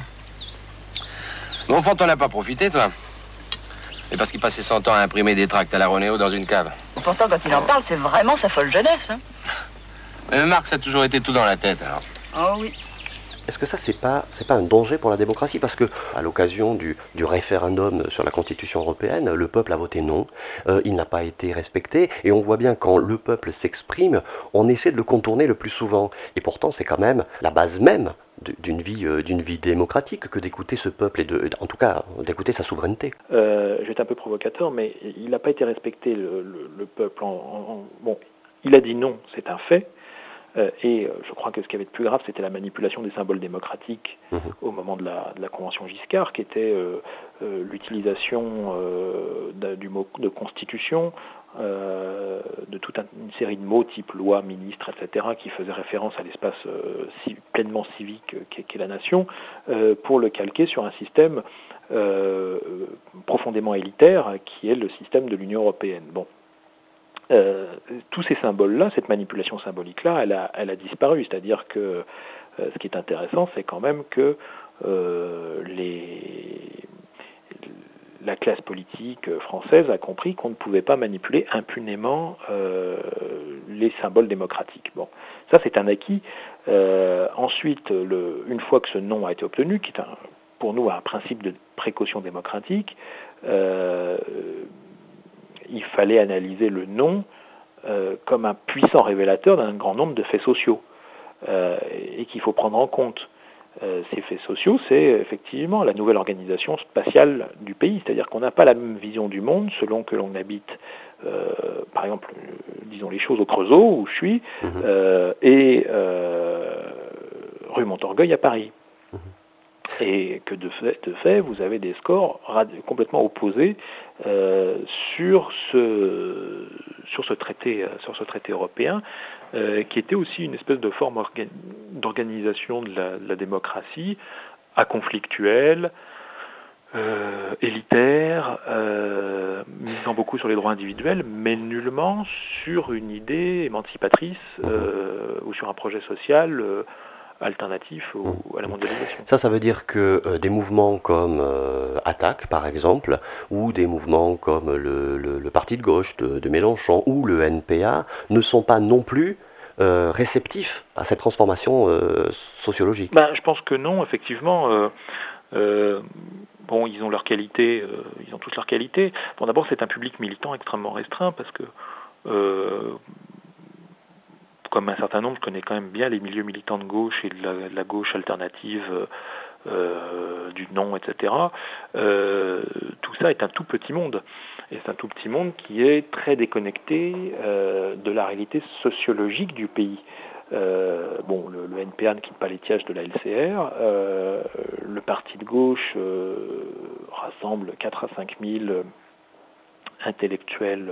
Mais au fond, t'en as pas profité, toi. Et parce qu'il passait son temps à imprimer des tracts à la Ronéo dans une cave. Pourtant, quand il en parle, c'est vraiment sa folle jeunesse. Hein Mais Marx a toujours été tout dans la tête, alors. oh oui. Est-ce que ça, c'est pas, c'est pas un danger pour la démocratie? Parce que, à l'occasion du, du référendum sur la Constitution européenne, le peuple a voté non, euh, il n'a pas été respecté, et on voit bien quand le peuple s'exprime, on essaie de le contourner le plus souvent. Et pourtant, c'est quand même la base même d'une vie, euh, d'une vie démocratique que d'écouter ce peuple, et de, en tout cas, d'écouter sa souveraineté. Euh, je vais être un peu provocateur, mais il n'a pas été respecté, le, le- le peuple. Bon, il a dit non, c'est un fait. Euh, et euh, je crois que ce qui avait de plus grave, c'était la manipulation des symboles démocratiques au moment de la, de la Convention Giscard, qui était euh, l'utilisation du mot de constitution, euh, de toute un- une série de mots type loi, ministre, etc., qui faisaient référence à l'espace euh, pleinement civique euh, qu'est la nation, pour le calquer sur un système profondément élitaire qui est le système de l'Union européenne. Bon. Euh, tous ces symboles-là, cette manipulation symbolique-là, elle a, elle a disparu. C'est-à-dire que euh, ce qui est intéressant, c'est quand même que euh, les, la classe politique française a compris qu'on ne pouvait pas manipuler impunément euh, les symboles démocratiques. Bon, ça c'est un acquis. Euh, ensuite, le, une fois que ce nom a été obtenu, qui est un, pour nous un principe de précaution démocratique, il fallait analyser le nom euh, comme un puissant révélateur d'un grand nombre de faits sociaux euh, et qu'il faut prendre en compte. Euh, ces faits sociaux, c'est effectivement la nouvelle organisation spatiale du pays, c'est-à-dire qu'on n'a pas la même vision du monde selon que l'on habite, par exemple, disons les choses au Creusot, où je suis, euh, et rue Montorgueil à Paris. Et que de fait, vous avez des scores complètement opposés euh, sur, ce, sur, ce traité, euh, sur ce traité européen, euh, qui était aussi une espèce de forme orga- d'organisation de la, démocratie, à conflictuelle, élitaire, misant beaucoup sur les droits individuels, mais nullement sur une idée émancipatrice ou sur un projet social alternatif au- à la mondialisation. Ça, ça veut dire que euh, des mouvements comme euh, Attaque, par exemple, ou des mouvements comme le, le- le Parti de gauche de, de Mélenchon ou le NPA ne sont pas non plus euh, réceptifs à cette transformation euh, sociologique. Ben, je pense que non, effectivement. bon, ils ont leurs qualités, euh, ils ont toutes leurs qualités. Bon, d'abord, c'est un public militant extrêmement restreint parce que, euh, comme un certain nombre, je connais quand même bien les milieux militants de gauche et de la, gauche alternative. euh, euh, du non, etc. Euh, tout ça est un tout petit monde. Et c'est un tout petit monde qui est très déconnecté de la réalité sociologique du pays. bon, le, le, NPA ne quitte pas l'étiage de la LCR. le parti de gauche rassemble 4 à 5 000 intellectuels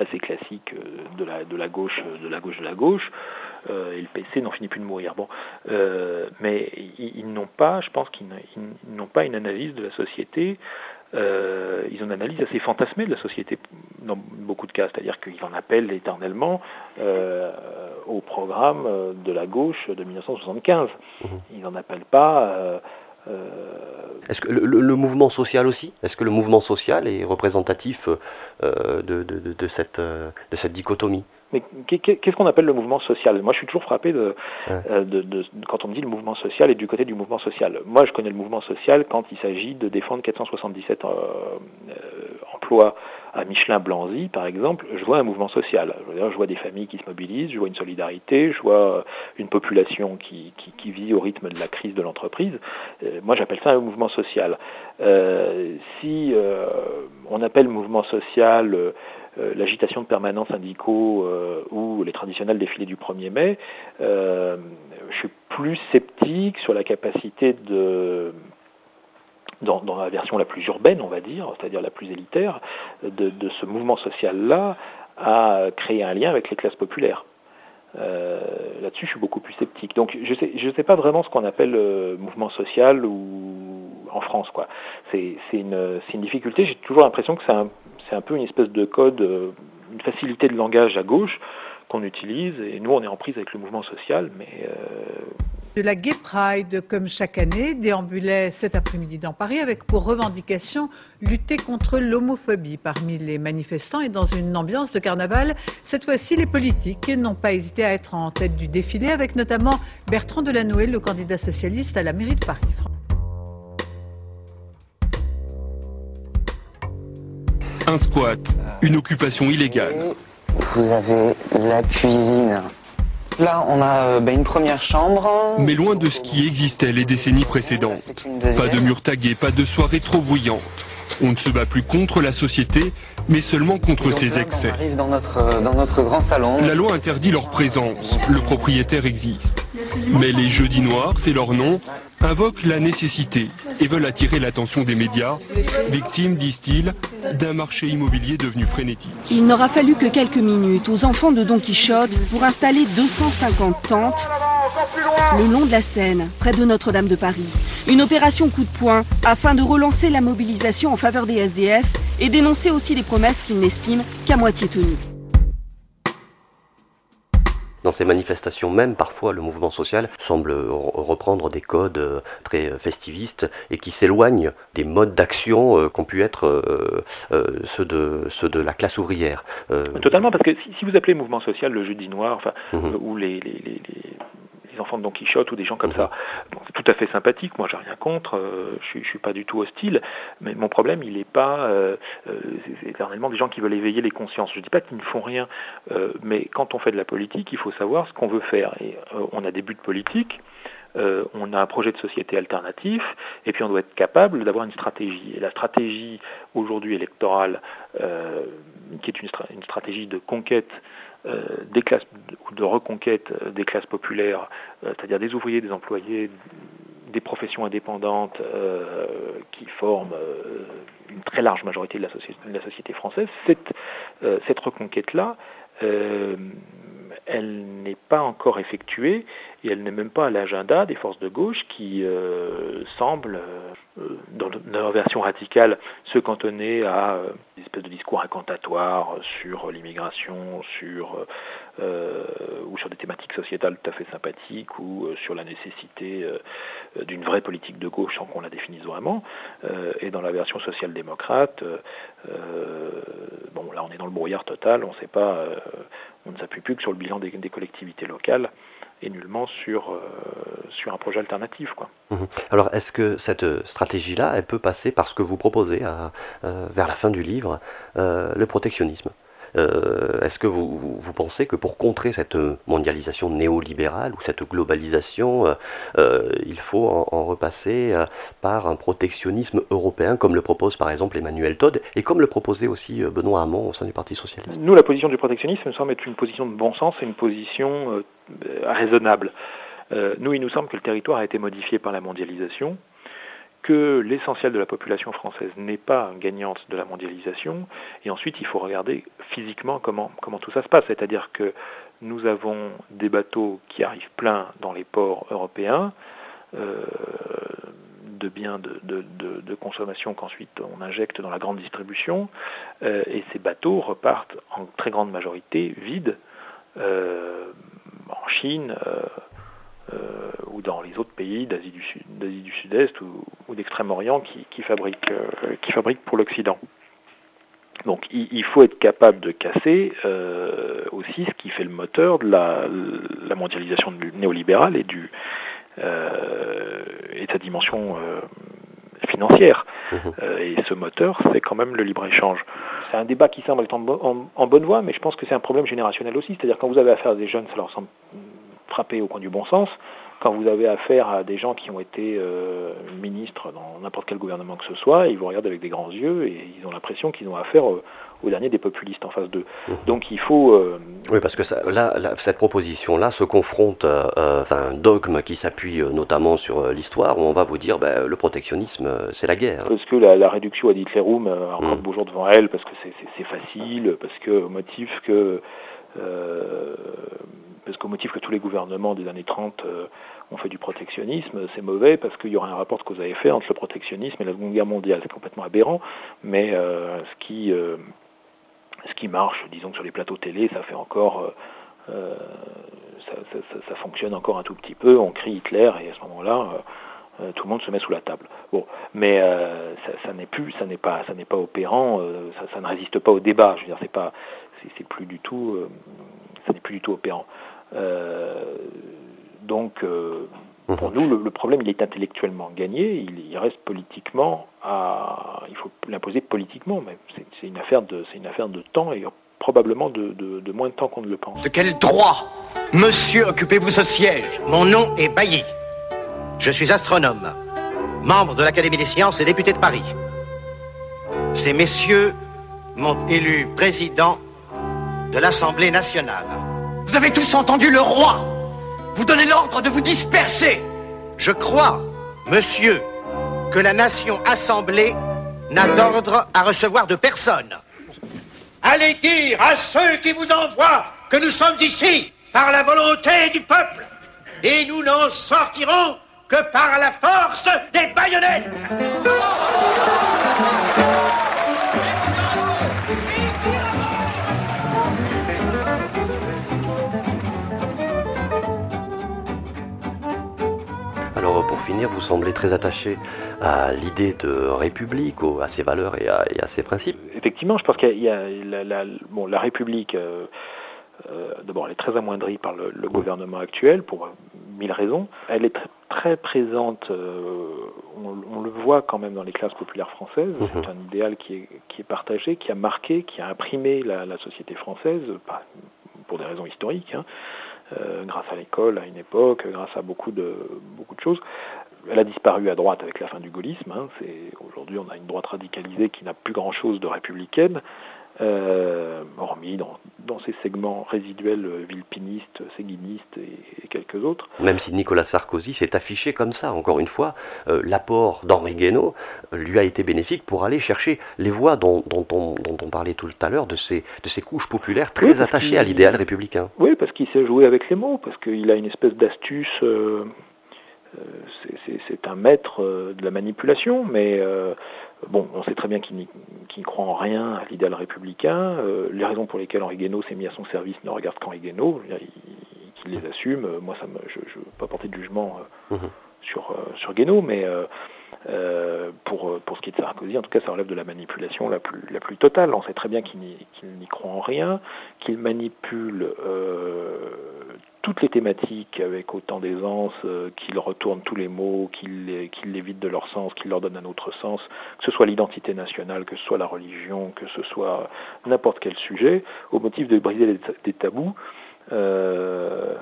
assez classiques de la, de la gauche de la gauche de la gauche. Euh, et le PC n'en finit plus de mourir. Bon, euh, mais ils, n'ont pas, je pense qu'ils n'ont pas une analyse de la société. Euh, ils ont une analyse assez fantasmée de la société dans beaucoup de cas, c'est-à-dire qu'ils en appellent éternellement au programme de la gauche de 1975. Mmh. Ils n'en appellent pas est-ce que le, mouvement social aussi? Est-ce que le mouvement social est représentatif de, de, cette, de cette dichotomie? Mais qu'est-ce qu'on appelle le mouvement social? Moi, je suis toujours frappé de, euh, de, quand on me dit le mouvement social et du côté du mouvement social. Moi, je connais le mouvement social quand il s'agit de défendre 477 euh, euh, emplois à Michelin-Blanzy, par exemple. Je vois un mouvement social. Je vois des familles qui se mobilisent, je vois une solidarité, je vois une population qui, vit au rythme de la crise de l'entreprise. moi, j'appelle ça un mouvement social. si on appelle mouvement social euh, l'agitation de permanents syndicaux euh, ou les traditionnels défilés du 1er mai, euh, je suis plus sceptique sur la capacité de dans, la version la plus urbaine, on va dire, c'est-à-dire la plus élitaire, de, ce mouvement social-là à créer un lien avec les classes populaires. Là-dessus, je suis beaucoup plus sceptique. Donc, je ne sais, pas vraiment ce qu'on appelle mouvement social en France. C'est une, difficulté. J'ai toujours l'impression que c'est un, c'est un peu une espèce de code, euh, une facilité de langage à gauche qu'on utilise, et nous on est en prise avec le mouvement social, mais... De la Gay Pride, comme chaque année, déambulait cet après-midi dans Paris avec pour revendication lutter contre l'homophobie parmi les manifestants et dans une ambiance de carnaval. Cette fois-ci, les politiques n'ont pas hésité à être en tête du défilé avec notamment Bertrand Delanoë, le candidat socialiste à la mairie de Paris. Un squat, une occupation illégale. Vous avez la cuisine. Là, on a euh, bah, une première chambre. Mais loin de ce qui existait les décennies précédentes. Pas de murs tagués, pas de soirées trop bruyantes. On ne se bat plus contre la société, mais seulement contre ses excès. On arrive dans notre, euh, dans notre grand salon. La loi interdit leur présence. Le propriétaire existe. Mais les jeudis noirs, c'est leur nom, invoquent la nécessité et veulent attirer l'attention des médias, victimes, disent-ils, d'un marché immobilier devenu frénétique. Il n'aura fallu que quelques minutes aux enfants de Don Quichotte pour installer 250 tentes le long de la Seine, près de Notre-Dame de Paris. Une opération coup de poing afin de relancer la mobilisation en faveur des SDF et dénoncer aussi les promesses qu'ils n'estiment qu'à moitié tenues dans ces manifestations même, parfois le mouvement social semble reprendre des codes euh, très festivistes et qui s'éloignent des modes d'action euh, qu'ont pu être euh, ceux, de, ceux de la classe ouvrière. Totalement, parce que si, vous appelez mouvement social le jeudi noir, enfin, mhm. ou les, enfants de Don Quichotte ou des gens comme ça. c'est tout à fait sympathique, moi j'ai rien contre, euh, je, ne suis pas du tout hostile, mais mon problème il n'est pas euh, euh, éternellement des gens qui veulent éveiller les consciences. Je ne dis pas qu'ils ne font rien, mais quand on fait de la politique, il faut savoir ce qu'on veut faire. Et on a des buts politiques. on a un projet de société alternatif, et puis on doit être capable d'avoir une stratégie. Et la stratégie aujourd'hui électorale, qui est une, stratégie de conquête euh, des classes ou de reconquête euh, des classes populaires, euh, c'est-à-dire des ouvriers, des employés, des professions indépendantes qui forment une très large majorité de la, société, française, cette reconquête-là, elle n'est pas encore effectuée et elle n'est même pas à l'agenda des forces de gauche qui euh, semblent, euh, dans leur version radicale, se cantonner à euh, des espèces de discours incantatoires sur l'immigration, sur ou sur des thématiques sociétales tout à fait sympathiques, ou sur la nécessité d'une vraie politique de gauche sans qu'on la définisse vraiment. et dans la version social-démocrate, bon là on est dans le brouillard total, on ne sait pas, on ne s'appuie plus que sur le bilan des, collectivités locales et nullement sur, euh, un projet alternatif. Quoi. Mhm. Alors est-ce que cette stratégie-là, elle peut passer par ce que vous proposez à, euh, vers la fin du livre, euh, le protectionnisme? Est-ce que vous, pensez que pour contrer cette mondialisation néolibérale ou cette globalisation, il faut en, repasser par un protectionnisme européen, comme le propose par exemple Emmanuel Todd et comme le proposait aussi Benoît Hamon au sein du Parti socialiste? Nous, la position du protectionnisme me semble être une position de bon sens et une position raisonnable. nous, il nous semble que le territoire a été modifié par la mondialisation que l'essentiel de la population française n'est pas gagnante de la mondialisation, et ensuite il faut regarder physiquement comment, tout ça se passe, c'est-à-dire que nous avons des bateaux qui arrivent pleins dans les ports européens, euh, de biens de, consommation qu'ensuite on injecte dans la grande distribution, euh, et ces bateaux repartent en très grande majorité vides euh, en Chine, ou dans les autres pays d'Asie du, Sud, d'Asie du Sud-Est ou, d'Extrême-Orient qui, qui, fabriquent, euh, qui fabriquent pour l'Occident. Donc il, faut être capable de casser euh, aussi ce qui fait le moteur de la, la mondialisation néolibérale et, du, et de sa dimension financière. Mmh. et ce moteur, c'est quand même le libre-échange. C'est un débat qui semble être en, en, bonne voie, mais je pense que c'est un problème générationnel aussi. C'est-à-dire quand vous avez affaire à des jeunes, ça leur semble frappé au coin du bon sens. Quand vous avez affaire à des gens qui ont été euh, ministres dans n'importe quel gouvernement que ce soit, ils vous regardent avec des grands yeux et ils ont l'impression qu'ils ont affaire au dernier des populistes en face d'eux. Mmh. Donc il faut... Euh, oui, parce que ça, là, cette proposition-là se confronte à un dogme qui s'appuie euh, notamment sur l'histoire, où on va vous dire ben, le protectionnisme, c'est la guerre. Parce que la, réduction à Hitlerum a encore beau jour devant elle, parce que c'est facile, parce que au motif que qu'au motif que tous les gouvernements des années 30 euh, ont fait du protectionnisme, c'est mauvais parce qu'il y aurait un rapport de cause à effet entre le protectionnisme et la Seconde Guerre mondiale. C'est complètement aberrant, mais euh, ce, qui, euh, ce qui marche, disons que sur les plateaux télé, ça fait encore... Ça, fonctionne encore un tout petit peu, on crie Hitler et à ce moment-là, tout le monde se met sous la table. Bon, mais ça, n'est plus, ça n'est pas, ça n'est pas opérant, ça, ne résiste pas au débat. Je veux dire, c'est pas, c'est plus du tout, ça n'est plus du tout opérant. Euh, donc, euh, pour mhm. nous, le, problème, il est intellectuellement gagné, il, reste politiquement à. Il faut l'imposer politiquement, mais c'est une, affaire de, une affaire de temps et probablement de, de, moins de temps qu'on ne le pense. De quel droit, monsieur, occupez-vous ce siège? Mon nom est Bailly. Je suis astronome, membre de l'Académie des sciences et député de Paris. Ces messieurs m'ont élu président de l'Assemblée nationale. Vous avez tous entendu le roi vous donnez l'ordre de vous disperser. Je crois, monsieur, que la nation assemblée n'a d'ordre à recevoir de personne. Allez dire à ceux qui vous envoient que nous sommes ici par la volonté du peuple et nous n'en sortirons que par la force des baïonnettes. Pour finir, vous semblez très attaché à l'idée de république, à ses valeurs et à, ses principes. Effectivement, je pense qu'il y a, la, bon, la République, euh, euh, d'abord, elle est très amoindrie par le, gouvernement actuel pour mille raisons. Elle est très, présente, euh, on, le voit quand même dans les classes populaires françaises. Mhm. C'est un idéal qui est, qui est partagé, qui a marqué, qui a imprimé la, société française, pour des raisons historiques. Hein. Euh, grâce à l'école à une époque, grâce à beaucoup de, beaucoup de choses. Elle a disparu à droite avec la fin du gaullisme. Hein. Aujourd'hui, on a une droite radicalisée qui n'a plus grand-chose de républicaine. Euh, dans, dans, ces segments résiduels euh, vilpinistes, séguinistes et, quelques autres. Même si Nicolas Sarkozy s'est affiché comme ça, encore une fois, euh, l'apport d'Henri Guénaud lui a été bénéfique pour aller chercher les voix dont, dont, on, dont on, parlait tout à l'heure, de ces, de ces couches populaires très attachées à l'idéal républicain. Oui, parce qu'il sait jouer avec les mots, parce qu'il a une espèce d'astuce. C'est un maître de la manipulation, mais Bon, on sait très bien qu'il ne croit en rien à l'idéal républicain. Euh, les raisons pour lesquelles Henri Guénaud s'est mis à son service ne regardent qu'Henri Guénaud, qu'il les assume. Moi, ça je ne veux pas porter de jugement euh, mhm. sur, euh, sur Guénaud, mais pour, pour ce qui est de Sarkozy, en tout cas, ça relève de la manipulation la plus, la plus totale. On sait très bien qu'il n'y croit en rien, qu'il manipule toutes les thématiques avec autant d'aisance, euh, qu'il retourne tous les mots, qu'il les, les vide de leur sens, qu'il leur donne un autre sens, que ce soit l'identité nationale, que ce soit la religion, que ce soit n'importe quel sujet, au motif de briser des, tabous. Euh,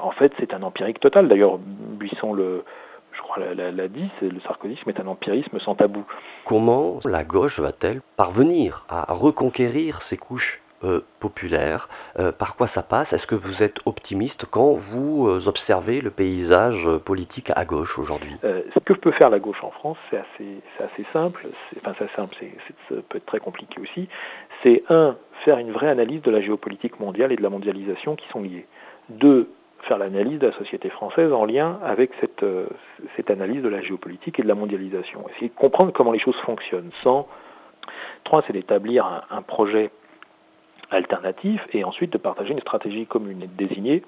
en fait, c'est un empirique total. D'ailleurs, Buisson le, je crois, l'a dit, le sarkozysme est un empirisme sans tabou. Comment la gauche va-t-elle parvenir à reconquérir ces couches? Euh, populaire. Euh, par quoi ça passe? Est-ce que vous êtes optimiste quand vous euh, observez le paysage politique à gauche aujourd'hui? Ce que peut faire la gauche en France, c'est assez, simple. Enfin, c'est simple, ça peut être très compliqué aussi. C'est un, faire une vraie analyse de la géopolitique mondiale et de la mondialisation qui sont liées. Deux, faire l'analyse de la société française en lien avec cette, cette analyse de la géopolitique et de la mondialisation. Essayer de comprendre comment les choses fonctionnent. Sans Trois, c'est d'établir un projet alternatif et ensuite de partager une stratégie commune et de désigner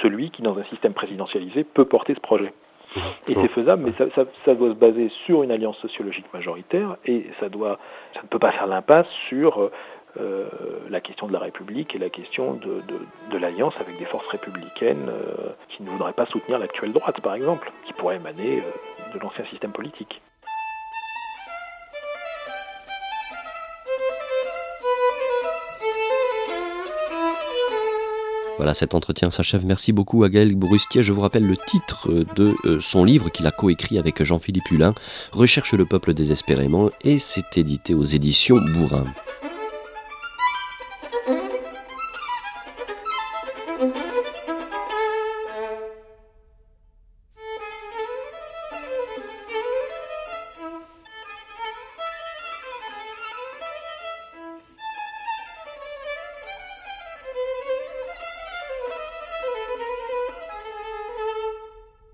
celui qui, dans un système présidentialisé, peut porter ce projet. Et c'est faisable, mais ça, doit se baser sur une alliance sociologique majoritaire et ça, doit, ça ne peut pas faire l'impasse sur euh, la question de la République et la question de, l'alliance avec des forces républicaines euh, qui ne voudraient pas soutenir l'actuelle droite, par exemple, qui pourrait émaner euh, de l'ancien système politique. Voilà, cet entretien s'achève. Merci beaucoup à Gaël Brustier. Je vous rappelle le titre de euh, son livre qu'il a coécrit avec Jean-Philippe Hulin, Recherche le peuple désespérément, et c'est édité aux éditions Bourrin.